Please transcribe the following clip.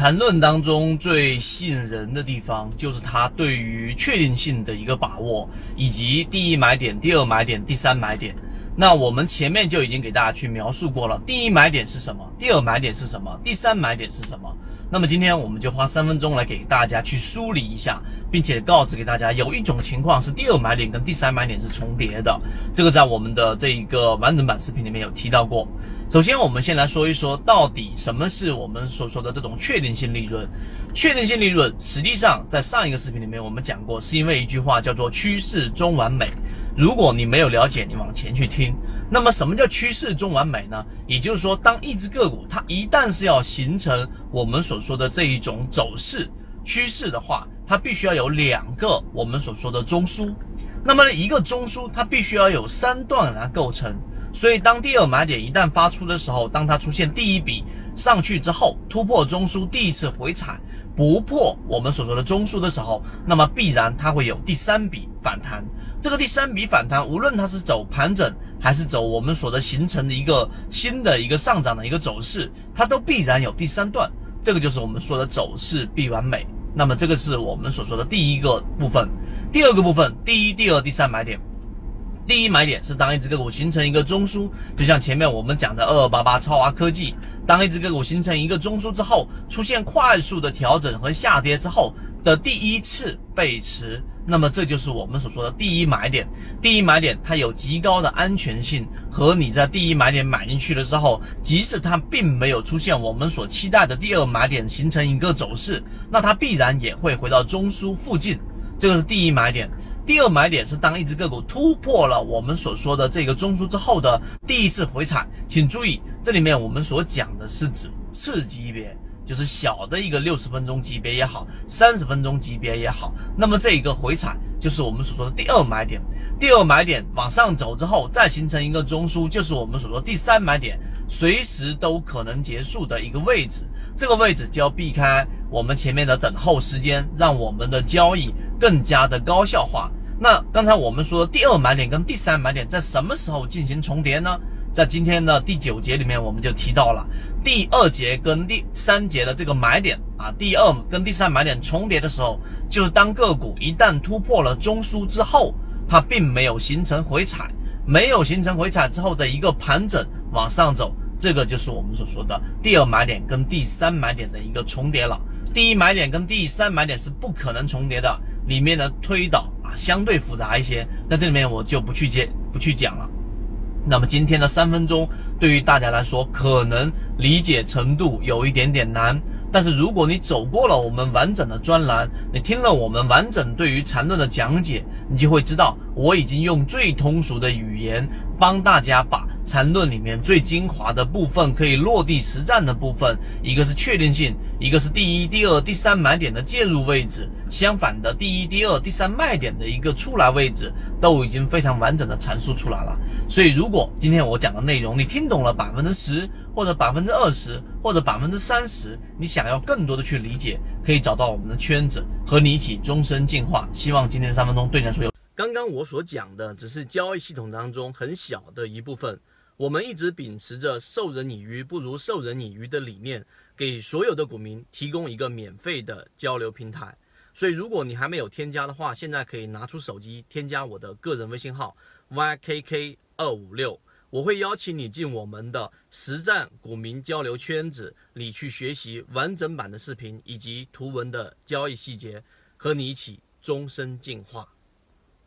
缠论当中最吸引人的地方，就是它对于确定性的一个把握，以及第一买点、第二买点、第三买点。那我们前面就已经给大家去描述过了，第一买点是什么，第二买点是什么，第三买点是什么。那么今天我们就花三分钟来给大家去梳理一下，并且告知给大家，有一种情况是第二买点跟第三买点是重叠的，这个在我们的这一个完整版视频里面有提到过。首先，我们先来说一说，到底什么是我们所说的这种确定性利润？确定性利润实际上在上一个视频里面我们讲过，是因为一句话叫做趋势中完美。如果你没有了解，你往前去听。那么什么叫趋势中完美呢？也就是说，当一只个股它一旦是要形成我们所说的这一种走势趋势的话，它必须要有两个我们所说的中枢。那么一个中枢它必须要有三段来构成。所以当第二买点一旦发出的时候，当它出现第一笔上去之后，突破中枢第一次回踩不破我们所说的中枢的时候，那么必然它会有第三笔反弹。这个第三笔反弹，无论它是走盘整。还是走我们所的形成的一个新的一个上涨的一个走势，它都必然有第三段，这个就是我们说的走势必完美。那么这个是我们所说的第一个部分，第二个部分，第一、第二、第三买点。第一买点是当一只个股形成一个中枢，就像前面我们讲的二二八八超华科技，当一只个股形成一个中枢之后，出现快速的调整和下跌之后的第一次背驰。那么这就是我们所说的第一买点。第一买点它有极高的安全性，和你在第一买点买进去的时候，即使它并没有出现我们所期待的第二买点形成一个走势，那它必然也会回到中枢附近。这个是第一买点。第二买点是当一只个股突破了我们所说的这个中枢之后的第一次回踩。请注意，这里面我们所讲的是指次级别。就是小的一个六十分钟级别也好，三十分钟级别也好，那么这一个回踩就是我们所说的第二买点。第二买点往上走之后，再形成一个中枢，就是我们所说第三买点，随时都可能结束的一个位置。这个位置就要避开我们前面的等候时间，让我们的交易更加的高效化。那刚才我们说的第二买点跟第三买点在什么时候进行重叠呢？在今天的第九节里面，我们就提到了第二节跟第三节的这个买点啊，第二跟第三买点重叠的时候，就是当个股一旦突破了中枢之后，它并没有形成回踩，没有形成回踩之后的一个盘整往上走，这个就是我们所说的第二买点跟第三买点的一个重叠了。第一买点跟第三买点是不可能重叠的，里面的推导相对复杂一些，在这里面我就不去接不去讲了。那么今天的三分钟对于大家来说，可能理解程度有一点点难。但是如果你走过了我们完整的专栏，你听了我们完整对于缠论的讲解，你就会知道，我已经用最通俗的语言帮大家把缠论里面最精华的部分，可以落地实战的部分，一个是确定性，一个是第一、第二、第三买点的介入位置，相反的第一、第二、第三卖点的一个出来位置，都已经非常完整的阐述出来了。所以，如果今天我讲的内容你听懂了百分之十，或者百分之二十，或者百分之三十，你想要更多的去理解，可以找到我们的圈子，和你一起终身进化。希望今天三分钟对你来说有。刚刚我所讲的只是交易系统当中很小的一部分。我们一直秉持着授人以鱼不如授人以渔的理念，给所有的股民提供一个免费的交流平台。所以，如果你还没有添加的话，现在可以拿出手机添加我的个人微信号 ykk 二五六，我会邀请你进我们的实战股民交流圈子里去学习完整版的视频以及图文的交易细节，和你一起终身进化。